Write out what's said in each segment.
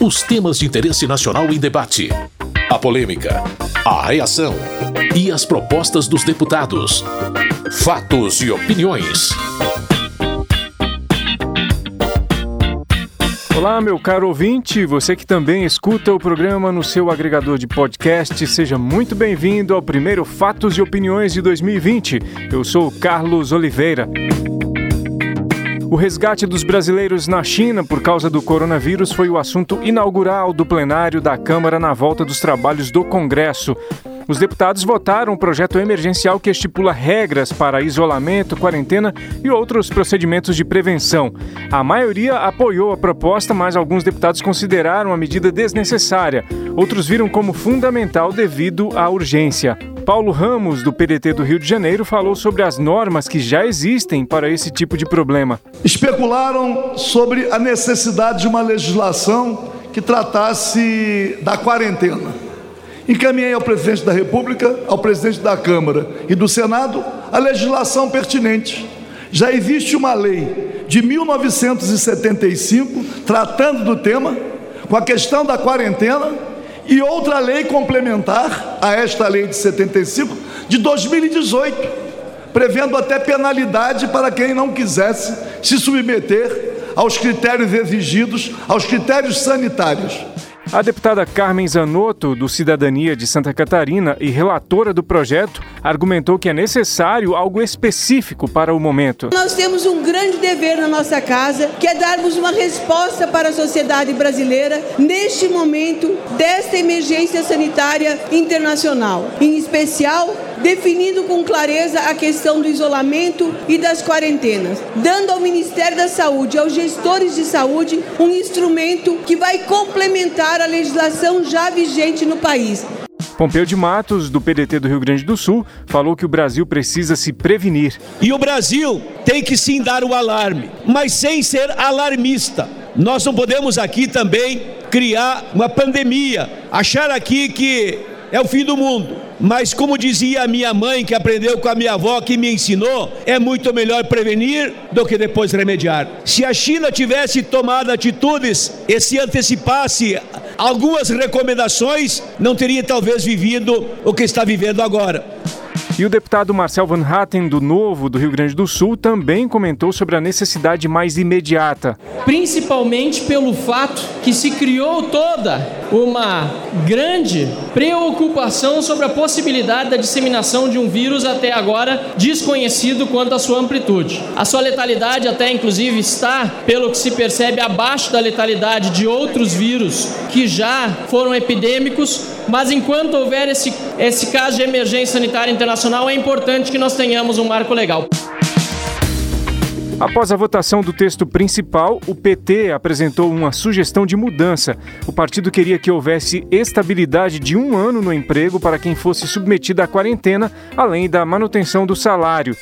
Os temas de interesse nacional em debate. A polêmica, a reação e as propostas dos deputados. Fatos e opiniões. Olá, meu caro ouvinte, você que também escuta o programa no seu agregador de podcast, seja muito bem-vindo ao primeiro Fatos e Opiniões de 2020. Eu sou Carlos Oliveira. O resgate dos brasileiros na China por causa do coronavírus foi o assunto inaugural do plenário da Câmara na volta dos trabalhos do Congresso. Os deputados votaram um projeto emergencial que estipula regras para isolamento, quarentena e outros procedimentos de prevenção. A maioria apoiou a proposta, mas alguns deputados consideraram a medida desnecessária. Outros viram como fundamental devido à urgência. Paulo Ramos, do PDT do Rio de Janeiro, falou sobre as normas que já existem para esse tipo de problema. Especularam sobre a necessidade de uma legislação que tratasse da quarentena. Encaminhei ao presidente da República, ao presidente da Câmara e do Senado a legislação pertinente. Já existe uma lei de 1975 tratando do tema, com a questão da quarentena e outra lei complementar a esta lei de 75 de 2018, prevendo até penalidade para quem não quisesse se submeter aos critérios exigidos, aos critérios sanitários. A deputada Carmen Zanotto, do Cidadania de Santa Catarina e relatora do projeto, argumentou que é necessário algo específico para o momento. Nós temos um grande dever na nossa casa, que é darmos uma resposta para a sociedade brasileira neste momento desta emergência sanitária internacional, em especial definindo com clareza a questão do isolamento e das quarentenas, dando ao Ministério da Saúde, aos gestores de saúde, um instrumento que vai complementar a legislação já vigente no país. Pompeu de Matos, do PDT do Rio Grande do Sul, falou que o Brasil precisa se prevenir. E o Brasil tem que sim dar o alarme, mas sem ser alarmista. Nós não podemos aqui também criar uma pandemia, achar aqui que é o fim do mundo. Mas, como dizia a minha mãe, que aprendeu com a minha avó, que me ensinou, é muito melhor prevenir do que depois remediar. Se a China tivesse tomado atitudes e se antecipasse algumas recomendações, não teria talvez vivido o que está vivendo agora. E o deputado Marcel Van Hatten, do Novo, do Rio Grande do Sul, também comentou sobre a necessidade mais imediata. Principalmente pelo fato que se criou toda uma grande preocupação sobre a possibilidade da disseminação de um vírus até agora desconhecido quanto à sua amplitude. A sua letalidade até inclusive está, pelo que se percebe, abaixo da letalidade de outros vírus que já foram epidêmicos, mas enquanto houver esse, esse caso de emergência sanitária internacional, é importante que nós tenhamos um marco legal. Após a votação do texto principal, o PT apresentou uma sugestão de mudança. O partido queria que houvesse estabilidade de um ano no emprego para quem fosse submetido à quarentena, além da manutenção do salário.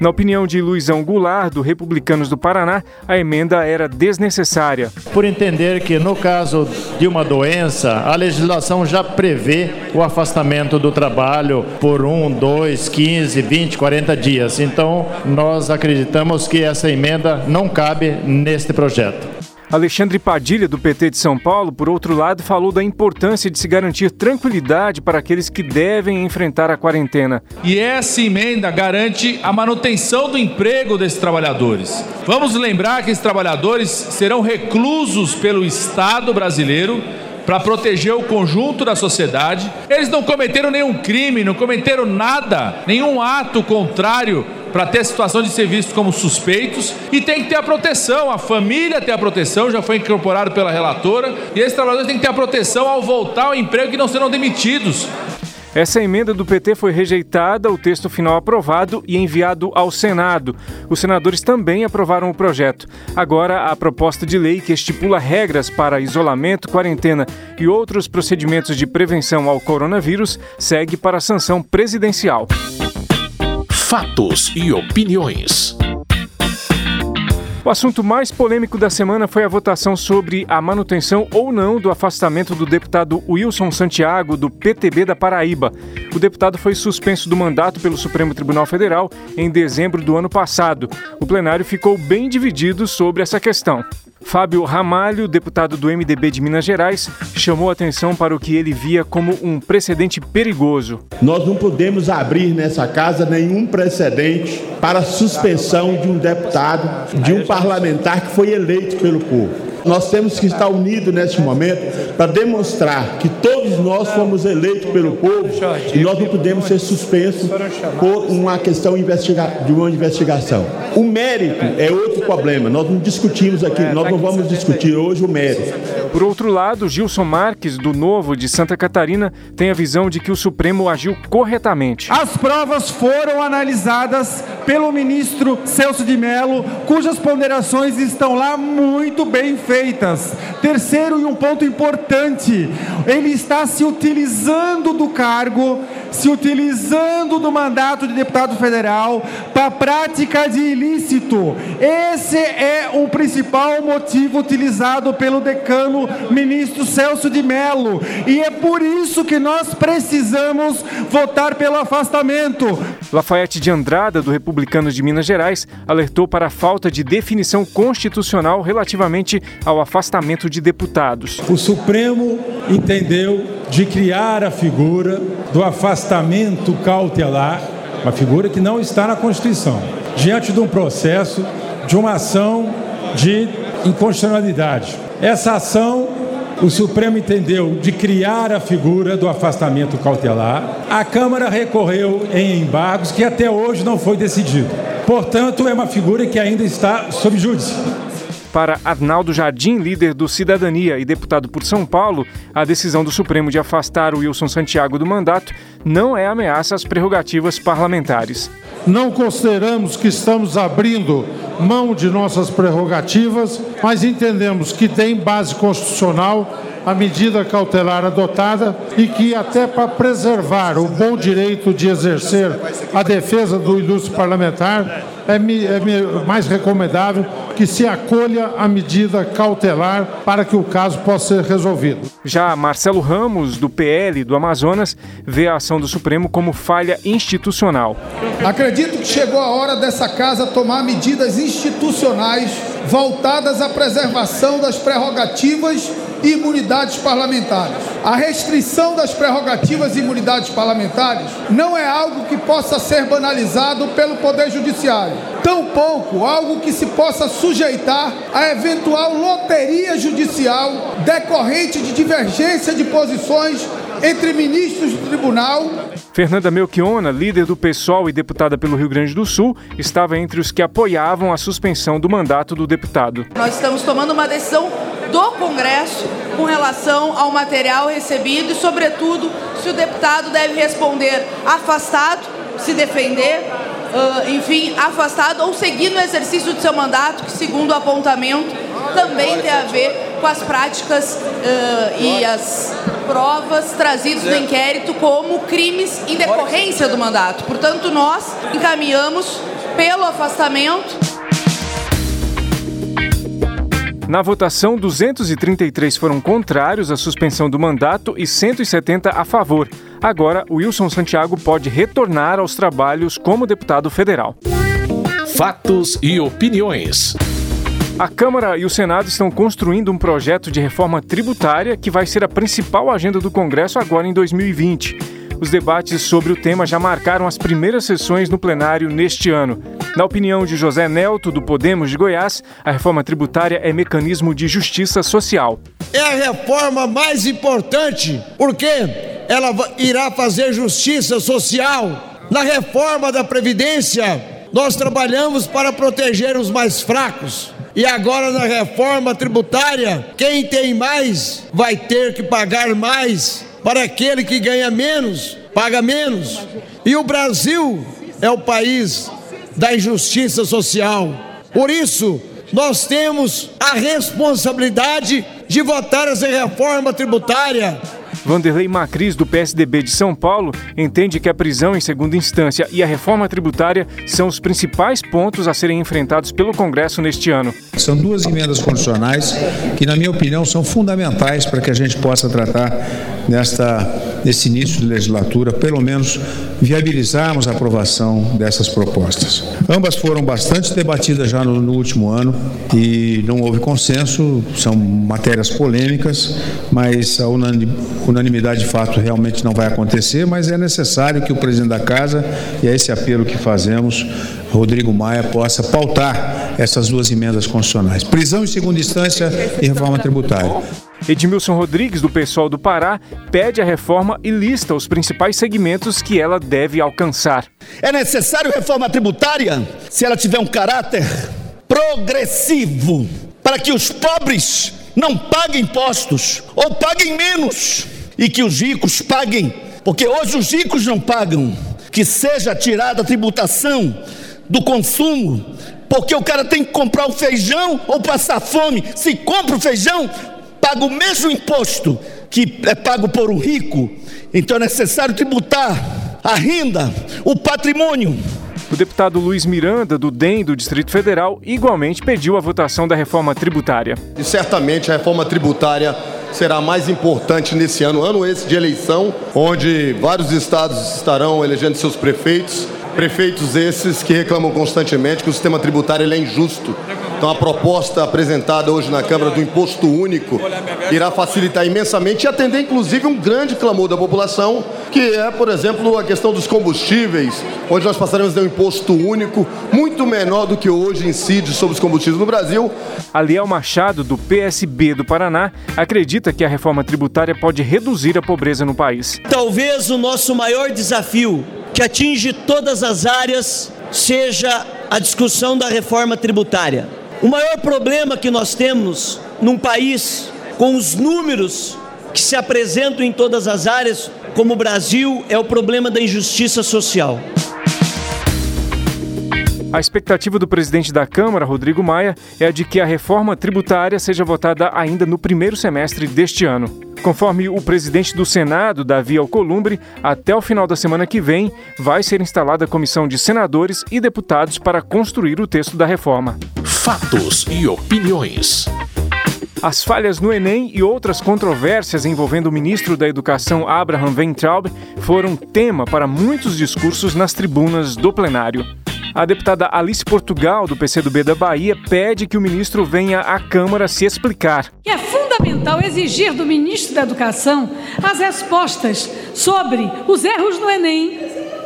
Na opinião de Luizão Goulart, do Republicanos do Paraná, a emenda era desnecessária. Por entender que, no caso de uma doença, a legislação já prevê o afastamento do trabalho por um, dois, quinze, vinte, quarenta dias. Então, nós acreditamos que essa emenda não cabe neste projeto. Alexandre Padilha, do PT de São Paulo, por outro lado, falou da importância de se garantir tranquilidade para aqueles que devem enfrentar a quarentena. E essa emenda garante a manutenção do emprego desses trabalhadores. Vamos lembrar que esses trabalhadores serão reclusos pelo Estado brasileiro para proteger o conjunto da sociedade. Eles não cometeram nenhum crime, não cometeram nada, nenhum ato contrário para ter a situação de ser vistos como suspeitos e tem que ter a proteção, a família tem a proteção, já foi incorporado pela relatora, e esses trabalhadores têm que ter a proteção ao voltar ao emprego e não serão demitidos. Essa emenda do PT foi rejeitada, o texto final aprovado e enviado ao Senado. Os senadores também aprovaram o projeto. Agora, a proposta de lei que estipula regras para isolamento, quarentena e outros procedimentos de prevenção ao coronavírus segue para a sanção presidencial fatos e opiniões. O assunto mais polêmico da semana foi a votação sobre a manutenção ou não do afastamento do deputado Wilson Santiago, do PTB da Paraíba. O deputado foi suspenso do mandato pelo Supremo Tribunal Federal em dezembro do ano passado. O plenário ficou bem dividido sobre essa questão. Fábio Ramalho, deputado do MDB de Minas Gerais, chamou atenção para o que ele via como um precedente perigoso. Nós não podemos abrir nessa casa nenhum precedente para a suspensão de um deputado, de um parlamentar que foi eleito pelo povo. Nós temos que estar unidos neste momento para demonstrar que todos nós fomos eleitos pelo povo e nós não podemos ser suspensos por uma questão de uma investigação. O mérito é outro problema. Nós não discutimos aqui, nós não vamos discutir hoje o mérito. Por outro lado, Gilson Marques, do Novo de Santa Catarina, tem a visão de que o Supremo agiu corretamente. As provas foram analisadas pelo ministro Celso de Mello, cujas ponderações estão lá muito bem feitas. Terceiro, e um ponto importante, ele está se utilizando do cargo, se utilizando do mandato de deputado federal para prática de ilícito. Esse é o principal motivo utilizado pelo decano ministro Celso de Mello. E é por isso que nós precisamos votar pelo afastamento. Lafayette de Andrada, do Republicanos de Minas Gerais, alertou para a falta de definição constitucional relativamente ao afastamento de deputados. O Supremo entendeu de criar a figura do afastamento cautelar, uma figura que não está na Constituição, diante de um processo de uma ação de inconstitucionalidade. Essa ação o Supremo entendeu de criar a figura do afastamento cautelar. A Câmara recorreu em embargos que até hoje não foi decidido. Portanto, é uma figura que ainda está sob júdice. Para Arnaldo Jardim, líder do Cidadania e deputado por São Paulo, a decisão do Supremo de afastar o Wilson Santiago do mandato não é ameaça às prerrogativas parlamentares. Não consideramos que estamos abrindo mão de nossas prerrogativas, mas entendemos que tem base constitucional a medida cautelar adotada e que, até para preservar o bom direito de exercer a defesa do ilustre parlamentar, é, é mais recomendável que se acolha a medida cautelar para que o caso possa ser resolvido. Já Marcelo Ramos, do PL do Amazonas, vê a ação do Supremo como falha institucional. Acredito que chegou a hora dessa casa tomar medidas institucionais voltadas à preservação das prerrogativas e imunidades parlamentares. A restrição das prerrogativas e imunidades parlamentares não é algo que possa ser banalizado pelo Poder Judiciário, tampouco algo que se possa sujeitar a eventual loteria judicial decorrente de divergência de posições entre ministros do tribunal. Fernanda Melchiona, líder do PSOL e deputada pelo Rio Grande do Sul, estava entre os que apoiavam a suspensão do mandato do deputado. Nós estamos tomando uma decisão do Congresso com relação ao material recebido e, sobretudo, se o deputado deve responder afastado, se defender, uh, enfim, afastado ou seguir no exercício do seu mandato, que, segundo o apontamento, também tem a ver com as práticas uh, e as provas trazidas no inquérito como crimes em decorrência do mandato. Portanto, nós encaminhamos pelo afastamento na votação, 233 foram contrários à suspensão do mandato e 170 a favor. Agora, Wilson Santiago pode retornar aos trabalhos como deputado federal. Fatos e opiniões. A Câmara e o Senado estão construindo um projeto de reforma tributária que vai ser a principal agenda do Congresso agora em 2020. Os debates sobre o tema já marcaram as primeiras sessões no plenário neste ano. Na opinião de José Nelto, do Podemos de Goiás, a reforma tributária é mecanismo de justiça social. É a reforma mais importante porque ela irá fazer justiça social. Na reforma da Previdência, nós trabalhamos para proteger os mais fracos. E agora na reforma tributária, quem tem mais vai ter que pagar mais para aquele que ganha menos, paga menos. E o Brasil é o país da injustiça social. Por isso, nós temos a responsabilidade de votar essa reforma tributária Vanderlei Macris, do PSDB de São Paulo, entende que a prisão em segunda instância e a reforma tributária são os principais pontos a serem enfrentados pelo Congresso neste ano. São duas emendas constitucionais que, na minha opinião, são fundamentais para que a gente possa tratar nesta, nesse início de legislatura, pelo menos viabilizarmos a aprovação dessas propostas. Ambas foram bastante debatidas já no, no último ano e não houve consenso, são matérias polêmicas, mas a unanimidade de fato realmente não vai acontecer, mas é necessário que o presidente da casa, e é esse apelo que fazemos, Rodrigo Maia, possa pautar essas duas emendas constitucionais: prisão em segunda instância e reforma tributária. Edmilson Rodrigues, do PSOL do Pará, pede a reforma e lista os principais segmentos que ela deve alcançar. É necessário reforma tributária se ela tiver um caráter progressivo, para que os pobres não paguem impostos ou paguem menos e que os ricos paguem, porque hoje os ricos não pagam. Que seja tirada a tributação do consumo, porque o cara tem que comprar o feijão ou passar fome. Se compra o feijão, paga o mesmo imposto que é pago por um rico. Então é necessário tributar a renda, o patrimônio. O deputado Luiz Miranda, do DEM do Distrito Federal, igualmente pediu a votação da reforma tributária. E certamente a reforma tributária será mais importante nesse ano, ano esse de eleição, onde vários estados estarão elegendo seus prefeitos Prefeitos esses que reclamam constantemente que o sistema tributário é injusto. Então a proposta apresentada hoje na Câmara do Imposto Único irá facilitar imensamente e atender inclusive um grande clamor da população, que é, por exemplo, a questão dos combustíveis, onde nós passaremos a ter um imposto único muito menor do que hoje incide sobre os combustíveis no Brasil. Aliel Machado, do PSB do Paraná, acredita que a reforma tributária pode reduzir a pobreza no país. Talvez o nosso maior desafio que atinge todas as áreas seja a discussão da reforma tributária. O maior problema que nós temos num país com os números que se apresentam em todas as áreas, como o Brasil, é o problema da injustiça social. A expectativa do presidente da Câmara, Rodrigo Maia, é a de que a reforma tributária seja votada ainda no primeiro semestre deste ano. Conforme o presidente do Senado, Davi Alcolumbre, até o final da semana que vem vai ser instalada a comissão de senadores e deputados para construir o texto da reforma. Fatos e opiniões. As falhas no Enem e outras controvérsias envolvendo o ministro da Educação Abraham Weintraub foram tema para muitos discursos nas tribunas do plenário. A deputada Alice Portugal, do PCdoB da Bahia, pede que o ministro venha à Câmara se explicar. É fundamental exigir do ministro da Educação as respostas sobre os erros no Enem,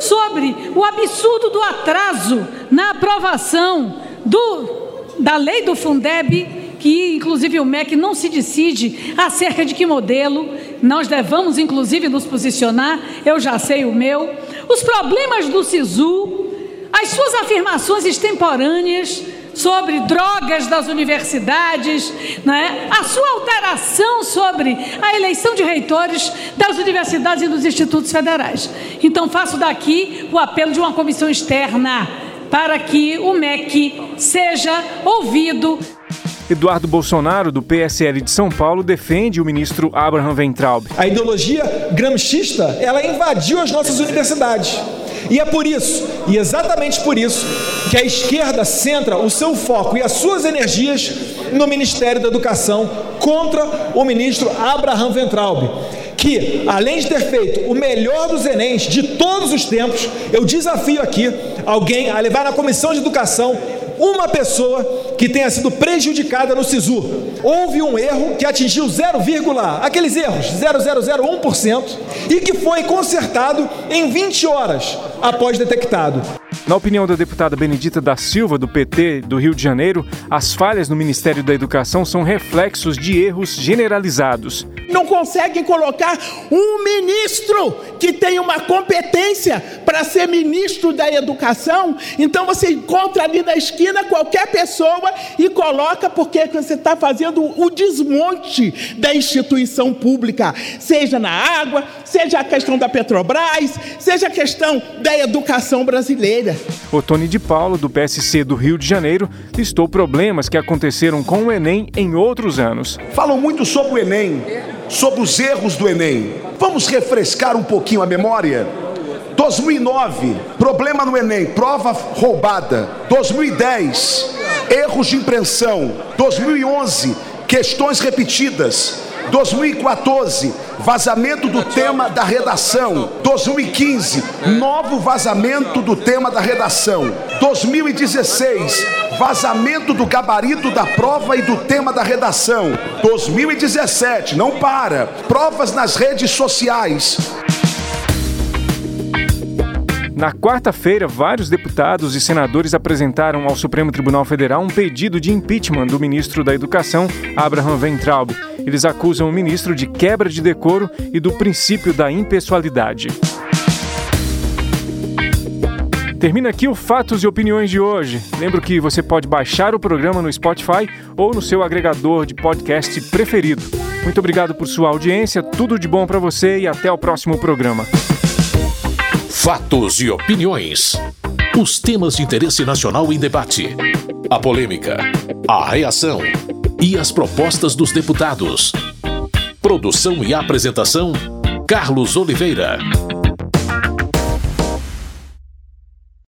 sobre o absurdo do atraso na aprovação do, da lei do Fundeb, que inclusive o MEC não se decide acerca de que modelo. Nós devamos, inclusive, nos posicionar, eu já sei o meu. Os problemas do SISU, as suas afirmações extemporâneas sobre drogas das universidades, né? a sua alteração sobre a eleição de reitores das universidades e dos institutos federais. Então, faço daqui o apelo de uma comissão externa para que o MEC seja ouvido. Eduardo Bolsonaro, do PSL de São Paulo, defende o ministro Abraham Weintraub. A ideologia gramscista, ela invadiu as nossas universidades. E é por isso, e exatamente por isso, que a esquerda centra o seu foco e as suas energias no Ministério da Educação contra o ministro Abraham Ventralbe, que, além de ter feito o melhor dos Enems de todos os tempos, eu desafio aqui alguém a levar na Comissão de Educação uma pessoa que tenha sido prejudicada no SISU. Houve um erro que atingiu 0, aqueles erros, 0,001%, e que foi consertado em 20 horas após detectado. Na opinião da deputada Benedita da Silva, do PT do Rio de Janeiro, as falhas no Ministério da Educação são reflexos de erros generalizados. Não conseguem colocar um ministro que tem uma competência para ser ministro da Educação, então você encontra ali na esquina qualquer pessoa e coloca porque você está fazendo o desmonte da instituição pública, seja na água, seja a questão da Petrobras, seja a questão da educação brasileira. O Tony de Paulo, do PSC do Rio de Janeiro, listou problemas que aconteceram com o Enem em outros anos. Falam muito sobre o Enem, sobre os erros do Enem. Vamos refrescar um pouquinho a memória? 2009, problema no Enem, prova roubada. 2010, erros de impressão. 2011, questões repetidas. 2014, vazamento do tema da redação. 2015, novo vazamento do tema da redação. 2016, vazamento do gabarito da prova e do tema da redação. 2017, não para. Provas nas redes sociais. Na quarta-feira, vários deputados e senadores apresentaram ao Supremo Tribunal Federal um pedido de impeachment do ministro da Educação, Abraham Weintraub. Eles acusam o ministro de quebra de decoro e do princípio da impessoalidade. Termina aqui o Fatos e Opiniões de hoje. Lembro que você pode baixar o programa no Spotify ou no seu agregador de podcast preferido. Muito obrigado por sua audiência, tudo de bom para você e até o próximo programa. Fatos e opiniões. Os temas de interesse nacional em debate. A polêmica, a reação e as propostas dos deputados. Produção e apresentação: Carlos Oliveira.